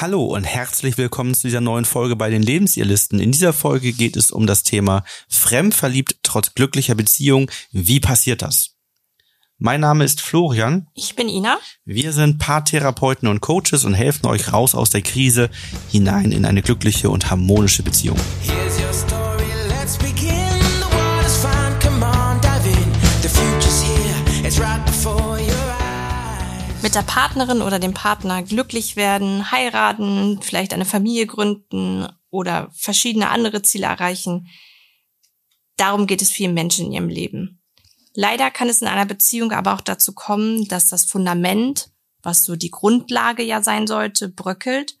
Hallo und herzlich willkommen zu dieser neuen Folge bei den Lebensirrlisten. In dieser Folge geht es um das Thema Fremdverliebt trotz glücklicher Beziehung. Wie passiert das? Mein Name ist Florian. Ich bin Ina. Wir sind Paartherapeuten und Coaches und helfen euch raus aus der Krise hinein in eine glückliche und harmonische Beziehung. Mit der Partnerin oder dem Partner glücklich werden, heiraten, vielleicht eine Familie gründen oder verschiedene andere Ziele erreichen. Darum geht es vielen Menschen in ihrem Leben. Leider kann es in einer Beziehung aber auch dazu kommen, dass das Fundament, was so die Grundlage ja sein sollte, bröckelt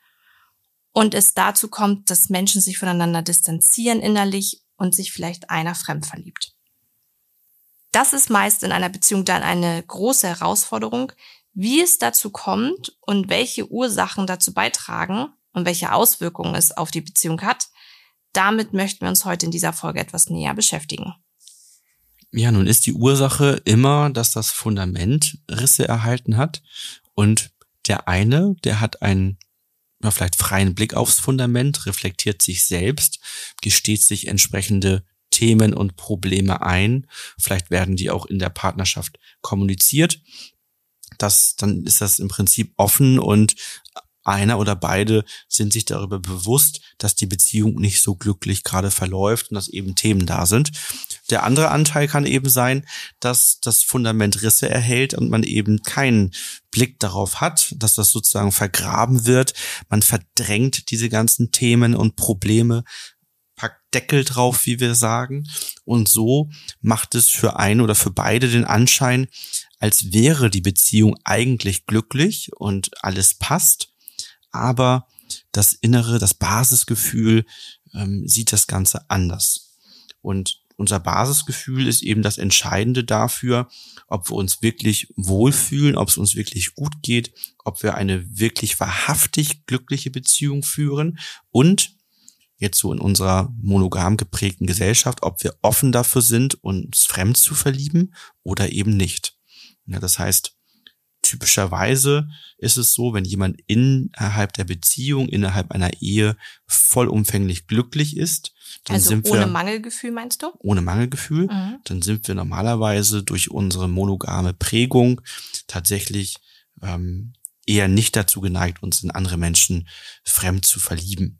und es dazu kommt, dass Menschen sich voneinander distanzieren innerlich und sich vielleicht einer fremd verliebt. Das ist meist in einer Beziehung dann eine große Herausforderung, wie es dazu kommt und welche Ursachen dazu beitragen und welche Auswirkungen es auf die Beziehung hat. Damit möchten wir uns heute in dieser Folge etwas näher beschäftigen. Ja, nun ist die Ursache immer, dass das Fundament Risse erhalten hat und der eine, der hat einen ja, vielleicht freien Blick aufs Fundament, reflektiert sich selbst, gesteht sich entsprechende Themen und Probleme ein. Vielleicht werden die auch in der Partnerschaft kommuniziert. Das, dann ist das im Prinzip offen und einer oder beide sind sich darüber bewusst, dass die Beziehung nicht so glücklich gerade verläuft und dass eben Themen da sind. Der andere Anteil kann eben sein, dass das Fundament Risse erhält und man eben keinen Blick darauf hat, dass das sozusagen vergraben wird. Man verdrängt diese ganzen Themen und Probleme, Deckel drauf, wie wir sagen. Und so macht es für einen oder für beide den Anschein, als wäre die Beziehung eigentlich glücklich und alles passt aber das Innere, das Basisgefühl ähm, sieht das Ganze anders. Und unser Basisgefühl ist eben das Entscheidende dafür, ob wir uns wirklich wohlfühlen, ob es uns wirklich gut geht, ob wir eine wirklich wahrhaftig glückliche Beziehung führen und jetzt so in unserer monogam geprägten Gesellschaft, ob wir offen dafür sind, uns fremd zu verlieben oder eben nicht. Ja, das heißt, typischerweise ist es so, wenn jemand innerhalb der Beziehung, innerhalb einer Ehe vollumfänglich glücklich ist, dann also sind ohne wir Mangelgefühl meinst du? ohne Mangelgefühl, Mhm. dann sind wir normalerweise durch unsere monogame Prägung tatsächlich ähm, eher nicht dazu geneigt, uns in andere Menschen fremd zu verlieben.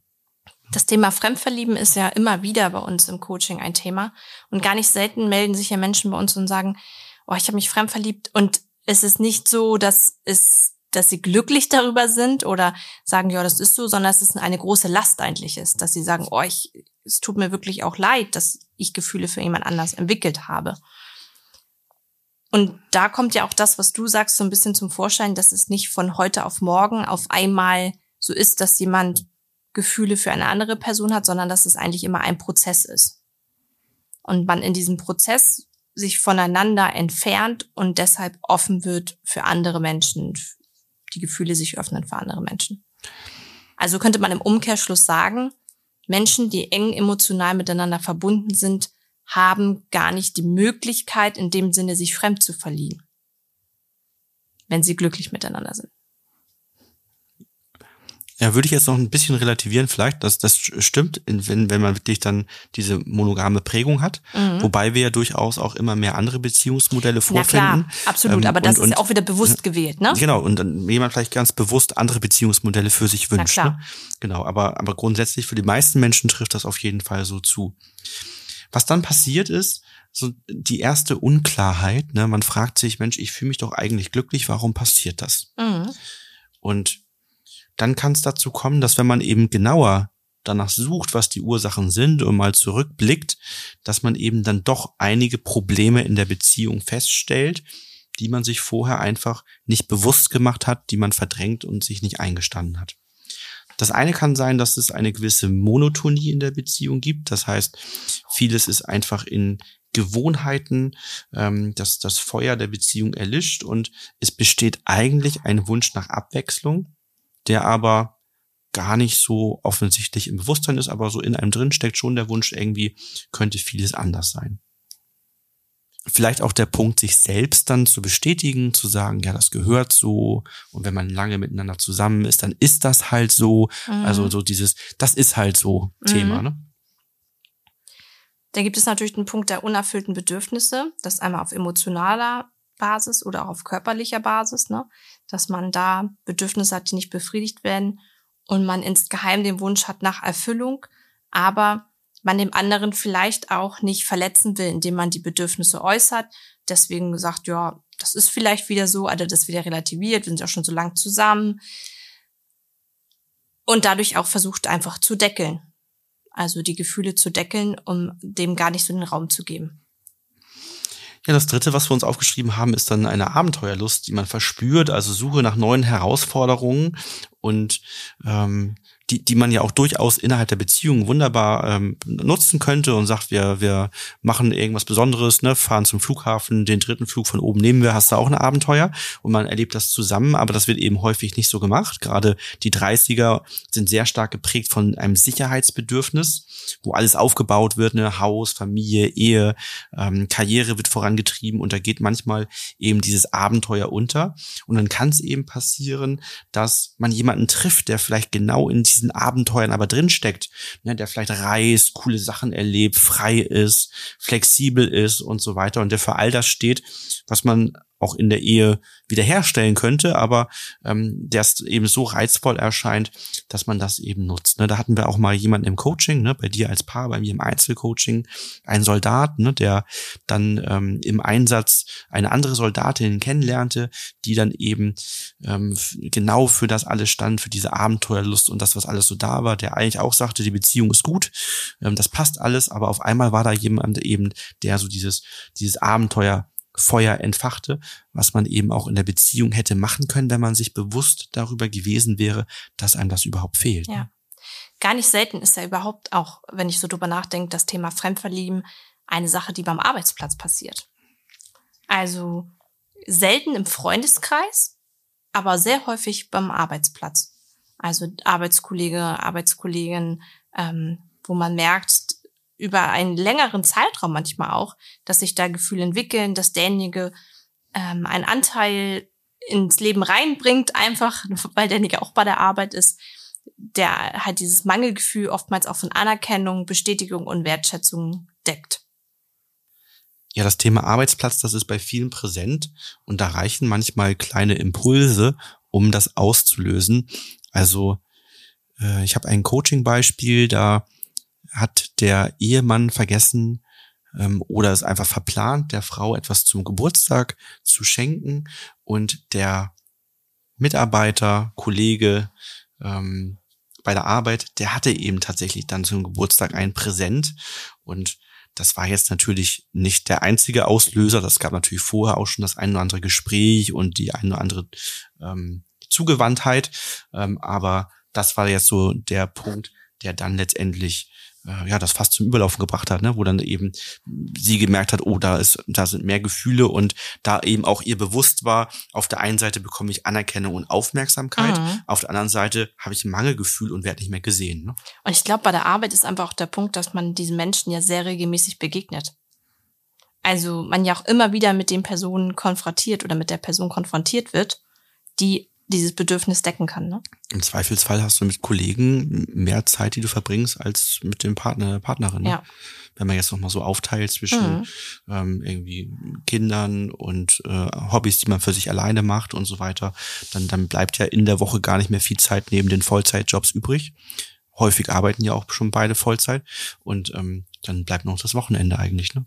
Das Thema Fremdverlieben ist ja immer wieder bei uns im Coaching ein Thema. Und gar nicht selten melden sich ja Menschen bei uns und sagen, oh, ich habe mich fremdverliebt. Und es ist nicht so, dass es, dass sie glücklich darüber sind oder sagen, ja, das ist so, sondern es ist eine große Last eigentlich ist, dass sie sagen, oh, ich, es tut mir wirklich auch leid, dass ich Gefühle für jemand anders entwickelt habe. Und da kommt ja auch das, was du sagst, so ein bisschen zum Vorschein, dass es nicht von heute auf morgen auf einmal so ist, dass jemand Gefühle für eine andere Person hat, sondern dass es eigentlich immer ein Prozess ist. Und man in diesem Prozess sich voneinander entfernt und deshalb offen wird für andere Menschen, die Gefühle sich öffnen für andere Menschen. Also könnte man im Umkehrschluss sagen, Menschen, die eng emotional miteinander verbunden sind, haben gar nicht die Möglichkeit, in dem Sinne sich fremd zu verlieben, wenn sie glücklich miteinander sind. Ja, würde ich jetzt noch ein bisschen relativieren, vielleicht, dass das stimmt, wenn, wenn man wirklich dann diese monogame Prägung hat. Mhm. Wobei wir ja durchaus auch immer mehr andere Beziehungsmodelle Na vorfinden. klar, absolut, Ähm, aber das und- ist ja auch wieder bewusst gewählt, ne? Genau, und dann jemand vielleicht ganz bewusst andere Beziehungsmodelle für sich wünscht. klar. Ne? Genau, aber, aber grundsätzlich für die meisten Menschen trifft das auf jeden Fall so zu. Was dann passiert ist, so die erste Unklarheit, ne, man fragt sich, Mensch, ich fühle mich doch eigentlich glücklich, warum passiert das? Mhm. Und dann kann es dazu kommen, dass wenn man eben genauer danach sucht, was die Ursachen sind und mal zurückblickt, dass man eben dann doch einige Probleme in der Beziehung feststellt, die man sich vorher einfach nicht bewusst gemacht hat, die man verdrängt und sich nicht eingestanden hat. Das eine kann sein, dass es eine gewisse Monotonie in der Beziehung gibt. Das heißt, vieles ist einfach in Gewohnheiten, ähm, dass das Feuer der Beziehung erlischt und es besteht eigentlich ein Wunsch nach Abwechslung, der aber gar nicht so offensichtlich im Bewusstsein ist, aber so in einem drin steckt schon der Wunsch, irgendwie könnte vieles anders sein. vielleicht auch der Punkt, sich selbst dann zu bestätigen, zu sagen, ja, das gehört so. Und wenn man lange miteinander zusammen ist, dann ist das halt so. Mhm. Also so dieses, das ist halt so Thema, mhm. ne? Da gibt es natürlich den Punkt der unerfüllten Bedürfnisse, das einmal auf emotionaler Basis oder auch auf körperlicher Basis, ne? Dass man da Bedürfnisse hat, die nicht befriedigt werden und man insgeheim den Wunsch hat nach Erfüllung, aber man dem anderen vielleicht auch nicht verletzen will, indem man die Bedürfnisse äußert. Deswegen sagt, ja, das ist vielleicht wieder so, oder das wieder relativiert, wir sind ja schon so lang zusammen. Und dadurch auch versucht einfach zu deckeln. Also die Gefühle zu deckeln, um dem gar nicht so den Raum zu geben. Ja, das dritte, was wir uns aufgeschrieben haben, ist dann eine Abenteuerlust, die man verspürt, also Suche nach neuen Herausforderungen. Und ähm, die, die man ja auch durchaus innerhalb der Beziehung wunderbar ähm, nutzen könnte und sagt, wir, wir machen irgendwas Besonderes, ne, fahren zum Flughafen, den dritten Flug von oben nehmen wir, hast du auch ein Abenteuer und man erlebt das zusammen, aber das wird eben häufig nicht so gemacht. Gerade die 30er sind sehr stark geprägt von einem Sicherheitsbedürfnis, wo alles aufgebaut wird, ne, Haus, Familie, Ehe, ähm, Karriere wird vorangetrieben und da geht manchmal eben dieses Abenteuer unter und dann kann es eben passieren, dass man jemanden trifft, der vielleicht genau in diesem diesen Abenteuern aber drinsteckt, ne, der vielleicht reist, coole Sachen erlebt, frei ist, flexibel ist und so weiter und der für all das steht, was man auch in der Ehe wiederherstellen könnte, aber ähm, der eben so reizvoll erscheint, dass man das eben nutzt. Ne? Da hatten wir auch mal jemanden im Coaching, ne? bei dir als Paar, bei mir im Einzelcoaching, ein Soldat, ne? der dann ähm, im Einsatz eine andere Soldatin kennenlernte, die dann eben ähm, genau für das alles stand, für diese Abenteuerlust und das, was alles so da war, der eigentlich auch sagte, die Beziehung ist gut, ähm, das passt alles, aber auf einmal war da jemand eben, der so dieses, dieses Abenteuer Feuer entfachte, was man eben auch in der Beziehung hätte machen können, wenn man sich bewusst darüber gewesen wäre, dass einem das überhaupt fehlt. Ja. Gar nicht selten ist ja überhaupt auch, wenn ich so drüber nachdenke, das Thema Fremdverlieben eine Sache, die beim Arbeitsplatz passiert. Also selten im Freundeskreis, aber sehr häufig beim Arbeitsplatz. Also Arbeitskollege, Arbeitskollegin, ähm, wo man merkt, über einen längeren Zeitraum manchmal auch, dass sich da Gefühle entwickeln, dass derjenige ähm, einen Anteil ins Leben reinbringt, einfach weil derjenige auch bei der Arbeit ist, der halt dieses Mangelgefühl oftmals auch von Anerkennung, Bestätigung und Wertschätzung deckt. Ja, das Thema Arbeitsplatz, das ist bei vielen präsent und da reichen manchmal kleine Impulse, um das auszulösen. Also äh, ich habe ein Coaching-Beispiel, da hat der Ehemann vergessen ähm, oder es einfach verplant, der Frau etwas zum Geburtstag zu schenken und der Mitarbeiter, Kollege ähm, bei der Arbeit, der hatte eben tatsächlich dann zum Geburtstag ein Präsent und das war jetzt natürlich nicht der einzige Auslöser. Das gab natürlich vorher auch schon das ein oder andere Gespräch und die eine oder andere ähm, Zugewandtheit. Ähm, aber das war jetzt so der Punkt, der dann letztendlich äh, ja, das fast zum Überlaufen gebracht hat, ne? wo dann eben sie gemerkt hat, oh, da ist, da sind mehr Gefühle und da eben auch ihr bewusst war, auf der einen Seite bekomme ich Anerkennung und Aufmerksamkeit, mhm. auf der anderen Seite habe ich ein Mangelgefühl und werde nicht mehr gesehen. Ne? Und ich glaube, bei der Arbeit ist einfach auch der Punkt, dass man diesen Menschen ja sehr regelmäßig begegnet. Also man ja auch immer wieder mit den Personen konfrontiert oder mit der Person konfrontiert wird, die dieses Bedürfnis decken kann. Ne? Im Zweifelsfall hast du mit Kollegen mehr Zeit, die du verbringst, als mit dem Partner, Partnerin. Ne? Ja. Wenn man jetzt nochmal so aufteilt zwischen mhm. ähm, irgendwie Kindern und äh, Hobbys, die man für sich alleine macht und so weiter, dann, dann bleibt ja in der Woche gar nicht mehr viel Zeit neben den Vollzeitjobs übrig. Häufig arbeiten ja auch schon beide Vollzeit und ähm, dann bleibt noch das Wochenende eigentlich, ne?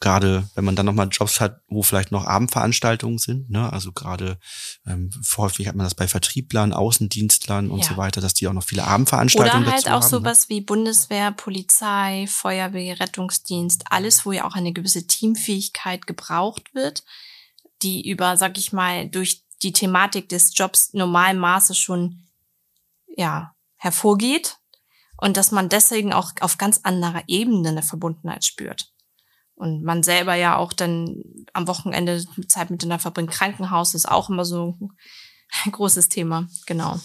Gerade wenn man dann nochmal Jobs hat, wo vielleicht noch Abendveranstaltungen sind, ne? also gerade ähm, häufig hat man das bei Vertrieblern, Außendienstlern und ja. so weiter, dass die auch noch viele Abendveranstaltungen Oder halt auch haben, sowas ne? wie Bundeswehr, Polizei, Feuerwehr, Rettungsdienst, alles, wo ja auch eine gewisse Teamfähigkeit gebraucht wird, die über, sag ich mal, durch die Thematik des Jobs normalen Maße schon ja hervorgeht und dass man deswegen auch auf ganz anderer Ebene eine Verbundenheit spürt. Und man selber ja auch dann am Wochenende Zeit miteinander verbringt. Krankenhaus ist auch immer so ein großes Thema, genau.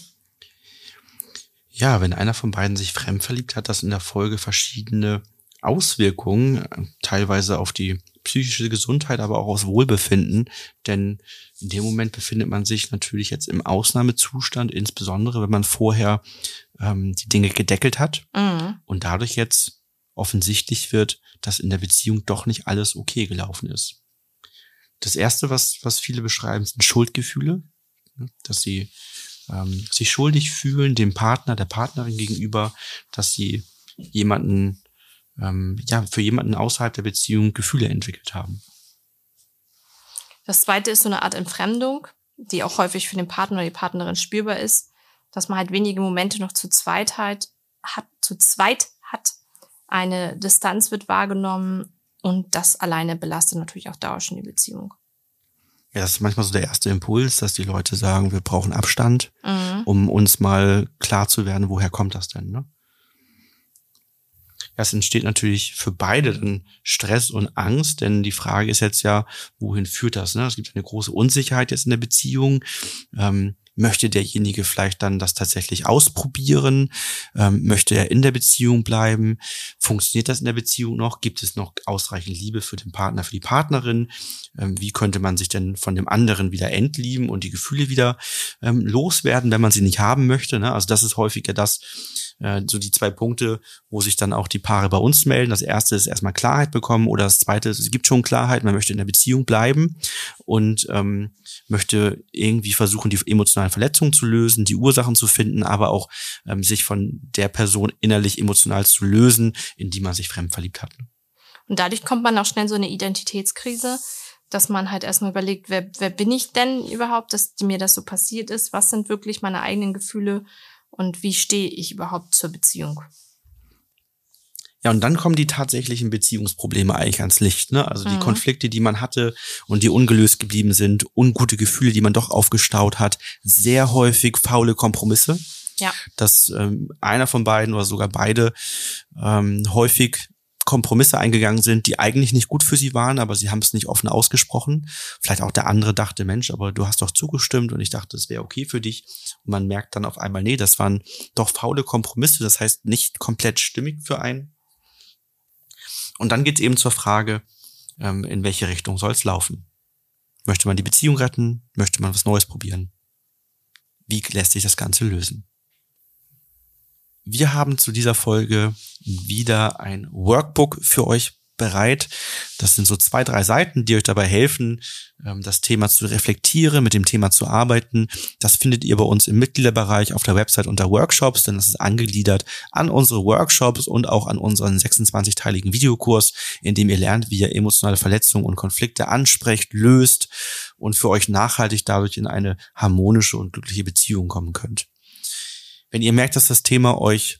Ja, wenn einer von beiden sich fremd verliebt, hat das in der Folge verschiedene Auswirkungen, teilweise auf die psychische Gesundheit, aber auch aufs Wohlbefinden. Denn in dem Moment befindet man sich natürlich jetzt im Ausnahmezustand, insbesondere wenn man vorher ähm, die Dinge gedeckelt hat mhm. und dadurch jetzt offensichtlich wird, dass in der Beziehung doch nicht alles okay gelaufen ist. Das erste, was, was viele beschreiben, sind Schuldgefühle, dass sie ähm, sich schuldig fühlen dem Partner, der Partnerin gegenüber, dass sie jemanden, ähm, ja, für jemanden außerhalb der Beziehung Gefühle entwickelt haben. Das zweite ist so eine Art Entfremdung, die auch häufig für den Partner oder die Partnerin spürbar ist, dass man halt wenige Momente noch zu Zweitheit hat, zu zweit hat. Eine Distanz wird wahrgenommen und das alleine belastet natürlich auch dauernd die Beziehung. Ja, das ist manchmal so der erste Impuls, dass die Leute sagen, wir brauchen Abstand, mhm. um uns mal klar zu werden, woher kommt das denn, ne? Ja, es entsteht natürlich für beide dann Stress und Angst, denn die Frage ist jetzt ja, wohin führt das? Ne? Es gibt eine große Unsicherheit jetzt in der Beziehung. Ähm, Möchte derjenige vielleicht dann das tatsächlich ausprobieren? Ähm, möchte er in der Beziehung bleiben? Funktioniert das in der Beziehung noch? Gibt es noch ausreichend Liebe für den Partner, für die Partnerin? Ähm, wie könnte man sich denn von dem anderen wieder entlieben und die Gefühle wieder ähm, loswerden, wenn man sie nicht haben möchte? Ne? Also das ist häufiger das, äh, so die zwei Punkte, wo sich dann auch die Paare bei uns melden. Das erste ist erstmal Klarheit bekommen oder das zweite ist, es gibt schon Klarheit, man möchte in der Beziehung bleiben und ähm, möchte irgendwie versuchen, die emotionalen Verletzungen zu lösen, die Ursachen zu finden, aber auch ähm, sich von der Person innerlich emotional zu lösen, in die man sich fremd verliebt hat. Und dadurch kommt man auch schnell so eine Identitätskrise, dass man halt erstmal überlegt, wer, wer bin ich denn überhaupt, dass mir das so passiert ist, was sind wirklich meine eigenen Gefühle und wie stehe ich überhaupt zur Beziehung. Ja, und dann kommen die tatsächlichen Beziehungsprobleme eigentlich ans Licht, ne? Also die mhm. Konflikte, die man hatte und die ungelöst geblieben sind, ungute Gefühle, die man doch aufgestaut hat, sehr häufig faule Kompromisse. Ja. Dass ähm, einer von beiden oder sogar beide ähm, häufig Kompromisse eingegangen sind, die eigentlich nicht gut für sie waren, aber sie haben es nicht offen ausgesprochen. Vielleicht auch der andere dachte, Mensch, aber du hast doch zugestimmt und ich dachte, es wäre okay für dich. Und man merkt dann auf einmal, nee, das waren doch faule Kompromisse, das heißt nicht komplett stimmig für einen. Und dann geht es eben zur Frage, ähm, in welche Richtung soll es laufen? Möchte man die Beziehung retten? Möchte man was Neues probieren? Wie lässt sich das Ganze lösen? Wir haben zu dieser Folge wieder ein Workbook für euch bereit. Das sind so zwei, drei Seiten, die euch dabei helfen, ähm, das Thema zu reflektieren, mit dem Thema zu arbeiten. Das findet ihr bei uns im Mitgliederbereich auf der Website unter Workshops, denn das ist angegliedert an unsere Workshops und auch an unseren 26-teiligen Videokurs, in dem ihr lernt, wie ihr emotionale Verletzungen und Konflikte ansprecht, löst und für euch nachhaltig dadurch in eine harmonische und glückliche Beziehung kommen könnt. Wenn ihr merkt, dass das Thema euch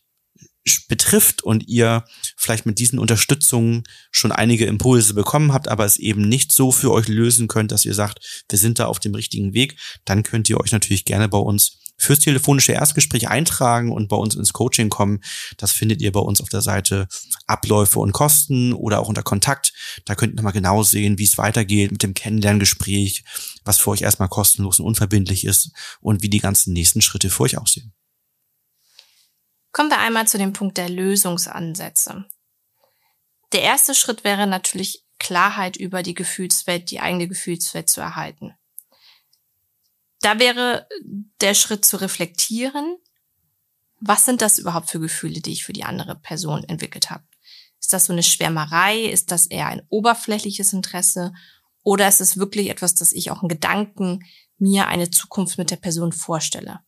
betrifft und ihr vielleicht mit diesen Unterstützungen schon einige Impulse bekommen habt, aber es eben nicht so für euch lösen könnt, dass ihr sagt, wir sind da auf dem richtigen Weg, dann könnt ihr euch natürlich gerne bei uns fürs telefonische Erstgespräch eintragen und bei uns ins Coaching kommen. Das findet ihr bei uns auf der Seite Abläufe und Kosten oder auch unter Kontakt. Da könnt ihr nochmal genau sehen, wie es weitergeht mit dem Kennenlerngespräch, was für euch erstmal kostenlos und unverbindlich ist und wie die ganzen nächsten Schritte für euch aussehen. Kommen wir einmal zu dem Punkt der Lösungsansätze. Der erste Schritt wäre natürlich Klarheit über die Gefühlswelt, die eigene Gefühlswelt zu erhalten. Da wäre der Schritt zu reflektieren, was sind das überhaupt für Gefühle, die ich für die andere Person entwickelt habe? Ist das so eine Schwärmerei? Ist das eher ein oberflächliches Interesse? Oder ist es wirklich etwas, dass ich auch in Gedanken mir eine Zukunft mit der Person vorstelle?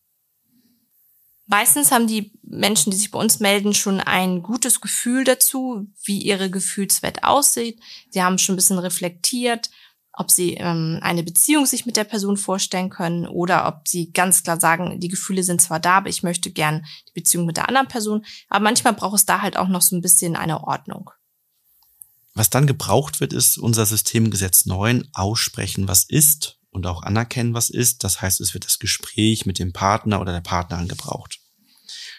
Meistens haben die Menschen, die sich bei uns melden, schon ein gutes Gefühl dazu, wie ihre Gefühlswelt aussieht. Sie haben schon ein bisschen reflektiert, ob sie ähm, eine Beziehung sich mit der Person vorstellen können oder ob sie ganz klar sagen, die Gefühle sind zwar da, aber ich möchte gern die Beziehung mit der anderen Person. Aber manchmal braucht es da halt auch noch so ein bisschen eine Ordnung. Was dann gebraucht wird, ist unser Systemgesetz 9, aussprechen, was ist und auch anerkennen, was ist. Das heißt, es wird das Gespräch mit dem Partner oder der Partnerin gebraucht.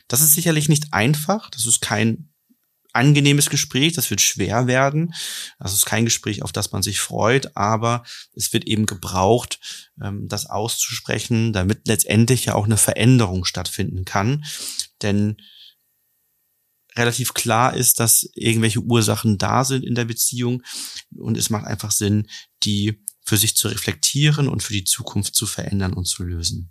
Das ist sicherlich nicht einfach. Das ist kein angenehmes Gespräch. Das wird schwer werden. Das ist kein Gespräch, auf das man sich freut, aber es wird eben gebraucht, ähm, das auszusprechen, damit letztendlich ja auch eine Veränderung stattfinden kann. Denn relativ klar ist, dass irgendwelche Ursachen da sind in der Beziehung und es macht einfach Sinn, die für sich zu reflektieren und für die Zukunft zu verändern und zu lösen.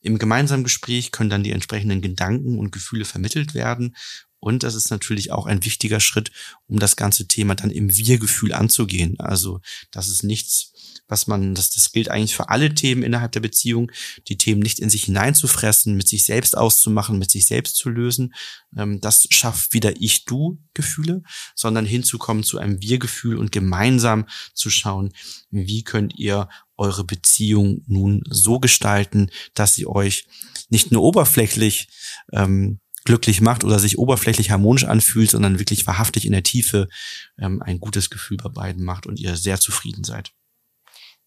Im gemeinsamen Gespräch können dann die entsprechenden Gedanken und Gefühle vermittelt werden und das ist natürlich auch ein wichtiger Schritt, um das ganze Thema dann im Wir-Gefühl anzugehen. Also das ist nichts, was man, das, das gilt eigentlich für alle Themen innerhalb der Beziehung, die Themen nicht in sich hineinzufressen, mit sich selbst auszumachen, mit sich selbst zu lösen. Ähm, das schafft wieder Ich-Du-Gefühle, sondern hinzukommen zu einem Wir-Gefühl und gemeinsam zu schauen, wie könnt ihr eure Beziehung nun so gestalten, dass sie euch nicht nur oberflächlich ähm, glücklich macht oder sich oberflächlich harmonisch anfühlt, sondern wirklich wahrhaftig in der Tiefe ähm, ein gutes Gefühl bei beiden macht und ihr sehr zufrieden seid.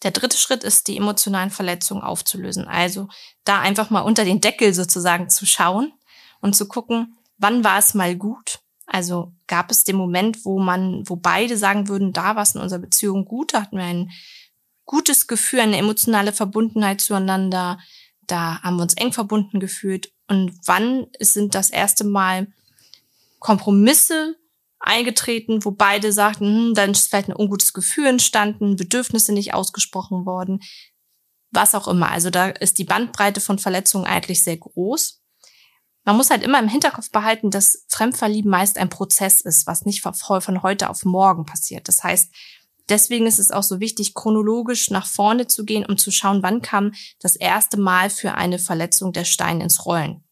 Der dritte Schritt ist, die emotionalen Verletzungen aufzulösen. Also da einfach mal unter den Deckel sozusagen zu schauen und zu gucken, wann war es mal gut? Also gab es den Moment, wo man, wo beide sagen würden, da war es in unserer Beziehung gut, da hatten wir ein gutes Gefühl, eine emotionale Verbundenheit zueinander, da haben wir uns eng verbunden gefühlt und wann sind das erste Mal Kompromisse eingetreten, wo beide sagten, hm, dann ist vielleicht ein ungutes Gefühl entstanden, Bedürfnisse nicht ausgesprochen worden, was auch immer. Also da ist die Bandbreite von Verletzungen eigentlich sehr groß. Man muss halt immer im Hinterkopf behalten, dass Fremdverlieben meist ein Prozess ist, was nicht von heute auf morgen passiert. Das heißt, Deswegen ist es auch so wichtig, chronologisch nach vorne zu gehen, um zu schauen, wann kam das erste Mal für eine Verletzung der Stein ins Rollen.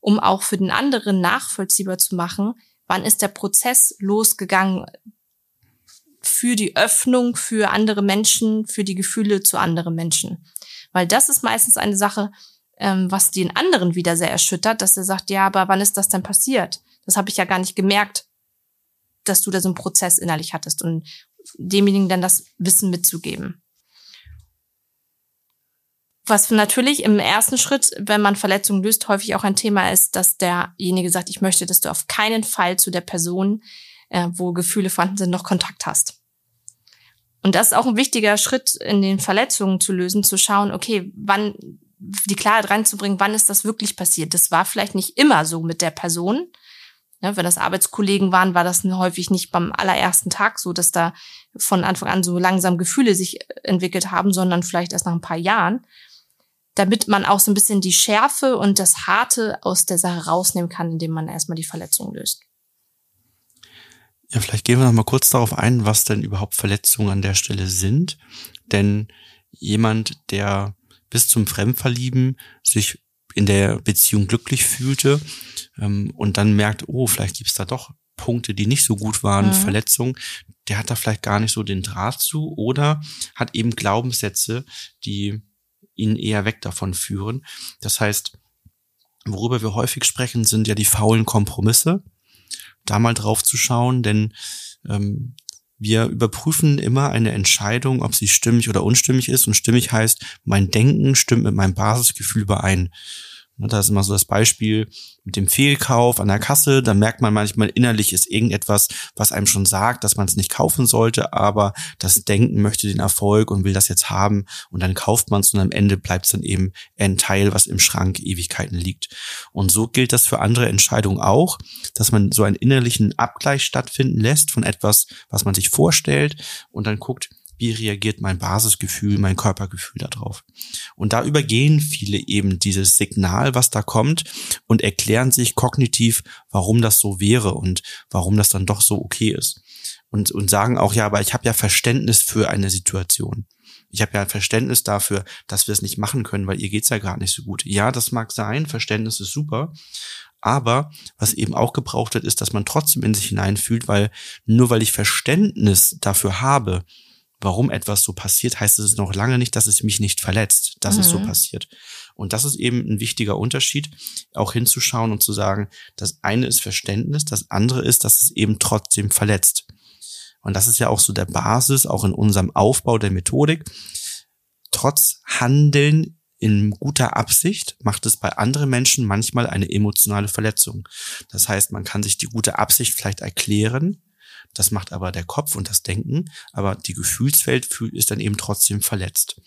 Um auch für den anderen nachvollziehbar zu machen, wann ist der Prozess losgegangen für die Öffnung für andere Menschen, für die Gefühle zu anderen Menschen. Weil das ist meistens eine Sache, ähm, was den anderen wieder sehr erschüttert, dass er sagt, ja, aber wann ist das denn passiert? Das habe ich ja gar nicht gemerkt, dass du da so einen Prozess innerlich hattest. Und demjenigen dann das Wissen mitzugeben. Was natürlich im ersten Schritt, wenn man Verletzungen löst, häufig auch ein Thema ist, dass derjenige sagt, ich möchte, dass du auf keinen Fall zu der Person, äh, wo Gefühle vorhanden sind, noch Kontakt hast. Und das ist auch ein wichtiger Schritt in den Verletzungen zu lösen, zu schauen, okay, wann die Klarheit reinzubringen, wann ist das wirklich passiert. Das war vielleicht nicht immer so mit der Person, ja, wenn das Arbeitskollegen waren, war das häufig nicht beim allerersten Tag so, dass da von Anfang an so langsam Gefühle sich entwickelt haben, sondern vielleicht erst nach ein paar Jahren, damit man auch so ein bisschen die Schärfe und das Harte aus der Sache rausnehmen kann, indem man erstmal die Verletzung löst. Ja, vielleicht gehen wir noch mal kurz darauf ein, was denn überhaupt Verletzungen an der Stelle sind. Denn jemand, der bis zum Fremdverlieben sich in der Beziehung glücklich fühlte ähm, und dann merkt, oh, vielleicht gibt's da doch Punkte, die nicht so gut waren, mhm. Verletzungen, der hat da vielleicht gar nicht so den Draht zu oder hat eben Glaubenssätze, die ihn eher weg davon führen. Das heißt, worüber wir häufig sprechen, sind ja die faulen Kompromisse. Da mal drauf zu schauen, denn ähm, wir überprüfen immer eine Entscheidung, ob sie stimmig oder unstimmig ist. Und stimmig heißt, mein Denken stimmt mit meinem Basisgefühl überein. Ne, da ist immer so das Beispiel mit dem Fehlkauf an der Kasse. Da merkt man manchmal innerlich ist irgendetwas, was einem schon sagt, dass man es nicht kaufen sollte, aber das Denken möchte den Erfolg und will das jetzt haben und dann kauft man es und am Ende bleibt es dann eben ein Teil, was im Schrank Ewigkeiten liegt. Und so gilt das für andere Entscheidungen auch, dass man so einen innerlichen Abgleich stattfinden lässt von etwas, was man sich vorstellt und dann guckt, wie reagiert mein Basisgefühl, mein Körpergefühl darauf. Und da übergehen viele eben dieses Signal, was da kommt und erklären sich kognitiv, warum das so wäre und warum das dann doch so okay ist. Und, und sagen auch, ja, aber ich habe ja Verständnis für eine Situation. Ich habe ja Verständnis dafür, dass wir es nicht machen können, weil ihr geht's ja gerade nicht so gut. Ja, das mag sein, Verständnis ist super, aber was eben auch gebraucht wird, ist, dass man trotzdem in sich hineinfühlt, weil nur weil ich Verständnis dafür habe, warum etwas so passiert, heißt es noch lange nicht, dass es mich nicht verletzt, dass mhm. es so mhm. passiert. Und das ist eben ein wichtiger Unterschied, auch hinzuschauen und zu sagen, das eine ist Verständnis, das andere ist, dass es eben trotzdem verletzt. Und das ist ja auch so der Basis, auch in unserem Aufbau der Methodik. Trotz Handeln in guter Absicht macht es bei anderen Menschen manchmal eine emotionale Verletzung. Das heißt, man kann sich die gute Absicht vielleicht erklären, das macht aber der Kopf und das Denken, aber die Gefühlswelt ist dann eben trotzdem verletzt.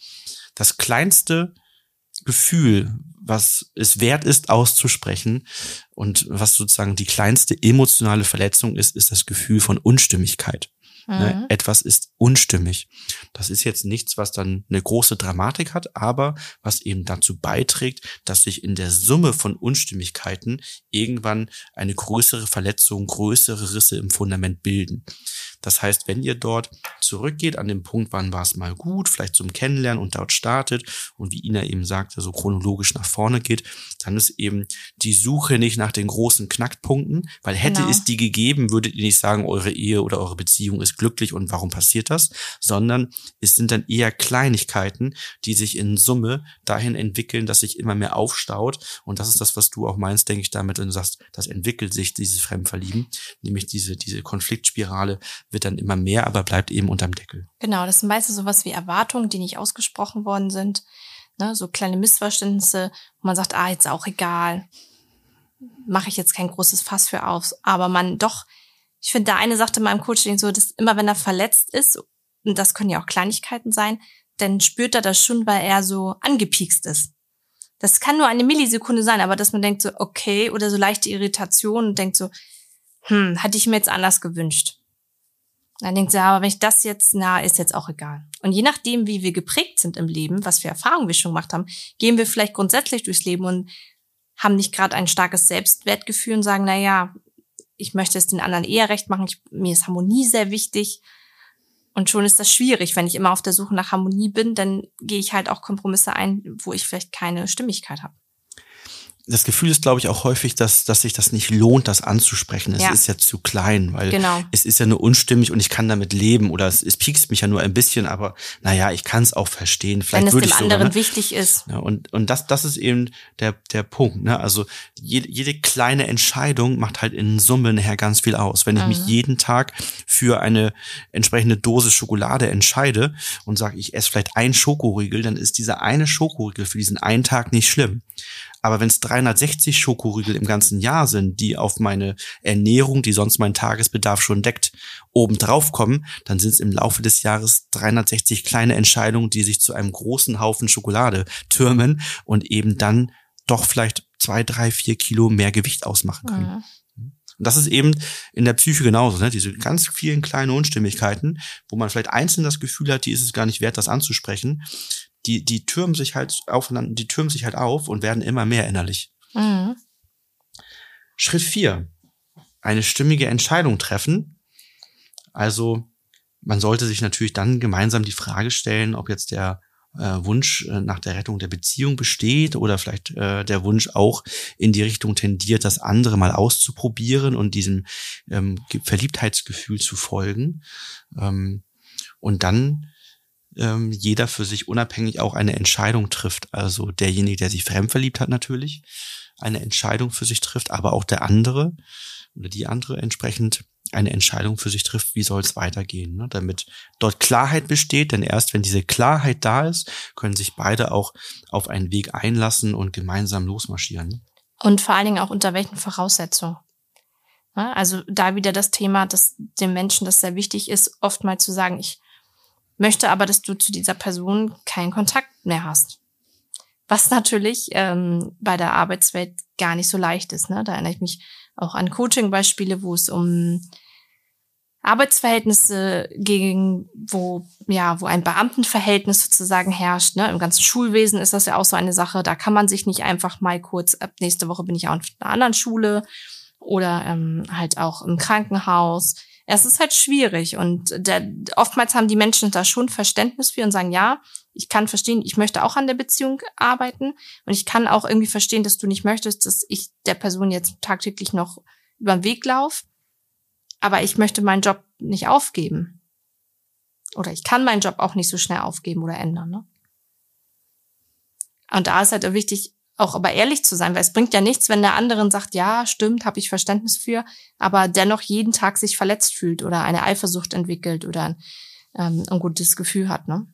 Das kleinste Gefühl, was es wert ist auszusprechen und was sozusagen die kleinste emotionale Verletzung ist, ist das Gefühl von Unstimmigkeit. Ne? Mhm. Etwas ist unstimmig. Das ist jetzt nichts, was dann eine große Dramatik hat, aber was eben dazu beiträgt, dass sich in der Summe von Unstimmigkeiten irgendwann eine größere Verletzung, größere Risse im Fundament bilden. Das heißt, wenn ihr dort zurückgeht an den Punkt, wann war es mal gut, vielleicht zum Kennenlernen und dort startet und wie Ina eben sagte, so chronologisch nach vorne geht, dann ist eben die Suche nicht nach den großen Knackpunkten, weil hätte genau. es die gegeben, würdet ihr nicht sagen, eure Ehe oder eure Beziehung ist glücklich und warum passiert das, sondern es sind dann eher Kleinigkeiten, die sich in Summe dahin entwickeln, dass sich immer mehr aufstaut und das ist das, was du auch meinst, denke ich damit, wenn du sagst, das entwickelt sich, dieses Fremdverlieben, nämlich diese, diese Konfliktspirale wird dann immer mehr, aber bleibt eben unterm Deckel. Genau, das sind meistens sowas wie Erwartungen, die nicht ausgesprochen worden sind. Ne, so kleine Missverständnisse, wo man sagt, ah, jetzt auch egal. Mache ich jetzt kein großes Fass für auf. Aber man doch, ich finde, der eine sagte im Coaching so, dass immer wenn er verletzt ist, und das können ja auch Kleinigkeiten sein, dann spürt er das schon, weil er so angepiekst ist. Das kann nur eine Millisekunde sein, aber dass man denkt so, okay, oder so leichte Irritation und denkt so, hm, hatte ich mir jetzt anders gewünscht. Dann denkt sie, aber wenn ich das jetzt, na, ist jetzt auch egal. Und je nachdem, wie wir geprägt sind im Leben, was für Erfahrungen wir schon gemacht haben, gehen wir vielleicht grundsätzlich durchs Leben und haben nicht gerade ein starkes Selbstwertgefühl und sagen, na ja, ich möchte es den anderen eher recht machen, ich, mir ist Harmonie sehr wichtig. Und schon ist das schwierig. Wenn ich immer auf der Suche nach Harmonie bin, dann gehe ich halt auch Kompromisse ein, wo ich vielleicht keine Stimmigkeit habe das Gefühl ist, glaube ich, auch häufig, dass, dass sich das nicht lohnt, das anzusprechen. Es ja. ist ja zu klein, weil genau. es ist ja nur unstimmig und ich kann damit leben oder es, es piekst mich ja nur ein bisschen, aber naja, ich kann es auch verstehen. Vielleicht Wenn es dem ich anderen ne? wichtig ist. Ja, und, und das, das ist eben der, der Punkt. Ne? Also jede, jede kleine Entscheidung macht halt in Summe nachher ganz viel aus. Wenn ich mhm. mich jeden Tag für eine entsprechende Dose Schokolade entscheide und sage, ich esse vielleicht ein Schokoriegel, dann ist dieser eine Schokoriegel für diesen einen Tag nicht schlimm. Aber wenn es 360 Schokoriegel im ganzen Jahr sind, die auf meine Ernährung, die sonst meinen Tagesbedarf schon deckt, oben drauf kommen, dann sind es im Laufe des Jahres 360 kleine Entscheidungen, die sich zu einem großen Haufen Schokolade türmen und eben dann doch vielleicht zwei, drei, vier Kilo mehr Gewicht ausmachen können. Mhm. Und das ist eben in der Psyche genauso, ne? diese ganz vielen kleinen Unstimmigkeiten, wo man vielleicht einzeln das Gefühl hat, die ist es gar nicht wert, das anzusprechen die, die türmen sich halt aufeinander, die türmen sich halt auf und werden immer mehr innerlich. Mhm. Schritt vier: Eine stimmige Entscheidung treffen. Also, man sollte sich natürlich dann gemeinsam die Frage stellen, ob jetzt der äh, Wunsch äh, nach der Rettung der Beziehung besteht oder vielleicht äh, der Wunsch auch in die Richtung tendiert, das andere mal auszuprobieren und diesem ähm, Verliebtheitsgefühl zu folgen. Ähm, und dann ähm, jeder für sich unabhängig auch eine Entscheidung trifft. Also derjenige, der sich fremdverliebt hat natürlich, eine Entscheidung für sich trifft, aber auch der andere oder die andere entsprechend eine Entscheidung für sich trifft, wie soll es weitergehen, ne? damit dort Klarheit besteht, denn erst wenn diese Klarheit da ist, können sich beide auch auf einen Weg einlassen und gemeinsam losmarschieren. Ne? Und vor allen Dingen auch unter welchen Voraussetzungen. Also da wieder das Thema, dass dem Menschen das sehr wichtig ist, oft mal zu sagen, ich möchte aber, dass du zu dieser Person keinen Kontakt mehr hast. Was natürlich ähm, bei der Arbeitswelt gar nicht so leicht ist. Ne? Da erinnere ich mich auch an Coaching-Beispiele, wo es um Arbeitsverhältnisse ging, wo ja, wo ein Beamtenverhältnis sozusagen herrscht. Ne? Im ganzen Schulwesen ist das ja auch so eine Sache. Da kann man sich nicht einfach mal kurz ab nächste Woche bin ich auch in einer anderen Schule oder ähm, halt auch im Krankenhaus es ist halt schwierig und der, oftmals haben die Menschen da schon Verständnis für und sagen, ja, ich kann verstehen, ich möchte auch an der Beziehung arbeiten und ich kann auch irgendwie verstehen, dass du nicht möchtest, dass ich der Person jetzt tagtäglich noch über den Weg laufe, aber ich möchte meinen Job nicht aufgeben. Oder ich kann meinen Job auch nicht so schnell aufgeben oder ändern. Ne? Und da ist halt wichtig, auch aber ehrlich zu sein, weil es bringt ja nichts, wenn der andere sagt, ja, stimmt, habe ich Verständnis für, aber dennoch jeden Tag sich verletzt fühlt oder eine Eifersucht entwickelt oder ähm, ein gutes Gefühl hat, ne?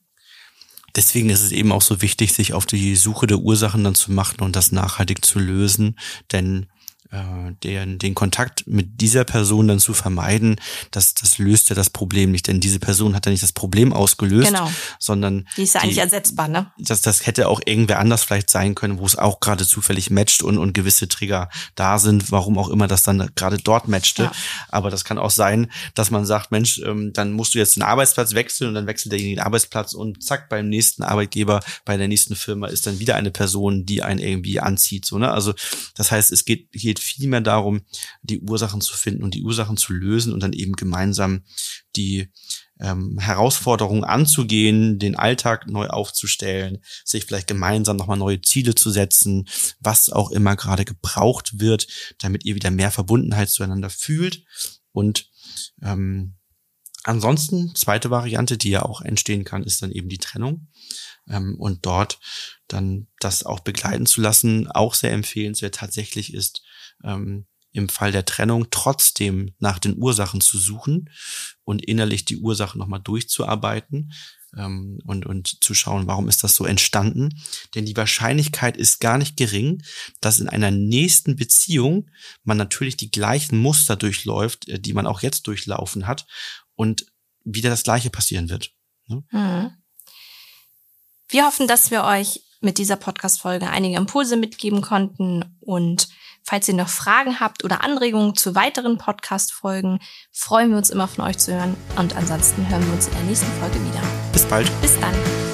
Deswegen ist es eben auch so wichtig, sich auf die Suche der Ursachen dann zu machen und das nachhaltig zu lösen, denn äh, den, den Kontakt mit dieser Person dann zu vermeiden, das, das löst ja das Problem nicht. Denn diese Person hat ja nicht das Problem ausgelöst, Genau. sondern Die ist ja eigentlich ersetzbar, ne? das, das hätte auch irgendwer anders vielleicht sein können, wo es auch gerade zufällig matcht und, und gewisse Trigger da sind, warum auch immer das dann gerade dort matchte. Ja. Aber das kann auch sein, dass man sagt, Mensch, ähm, dann musst du jetzt den Arbeitsplatz wechseln und dann wechselt derjenige den Arbeitsplatz und zack, beim nächsten Arbeitgeber, bei der nächsten Firma ist dann wieder eine Person, die einen irgendwie anzieht. So, ne? Also das heißt, es geht, geht viel mehr darum, die Ursachen zu finden und die Ursachen zu lösen und dann eben gemeinsam die ähm, Herausforderungen anzugehen, den Alltag neu aufzustellen, sich vielleicht gemeinsam nochmal neue Ziele zu setzen, was auch immer gerade gebraucht wird, damit ihr wieder mehr Verbundenheit zueinander fühlt. Und ähm, ansonsten, zweite Variante, die ja auch entstehen kann, ist dann eben die Trennung. Ähm, und dort dann das auch begleiten zu lassen, auch sehr empfehlenswert tatsächlich ist, ähm, im Fall der Trennung trotzdem nach den Ursachen zu suchen und innerlich die Ursache nochmal durchzuarbeiten ähm, und, und zu schauen, warum ist das so entstanden. Denn die Wahrscheinlichkeit ist gar nicht gering, dass in einer nächsten Beziehung man natürlich die gleichen Muster durchläuft, äh, die man auch jetzt durchlaufen hat und wieder das Gleiche passieren wird. Mhm. Wir hoffen, dass wir euch mit dieser Podcast-Folge einige Impulse mitgeben konnten und falls ihr noch Fragen habt oder Anregungen zu weiteren Podcast-Folgen, freuen wir uns immer von euch zu hören und ansonsten hören wir uns in der nächsten Folge wieder. Bis bald. Bis dann.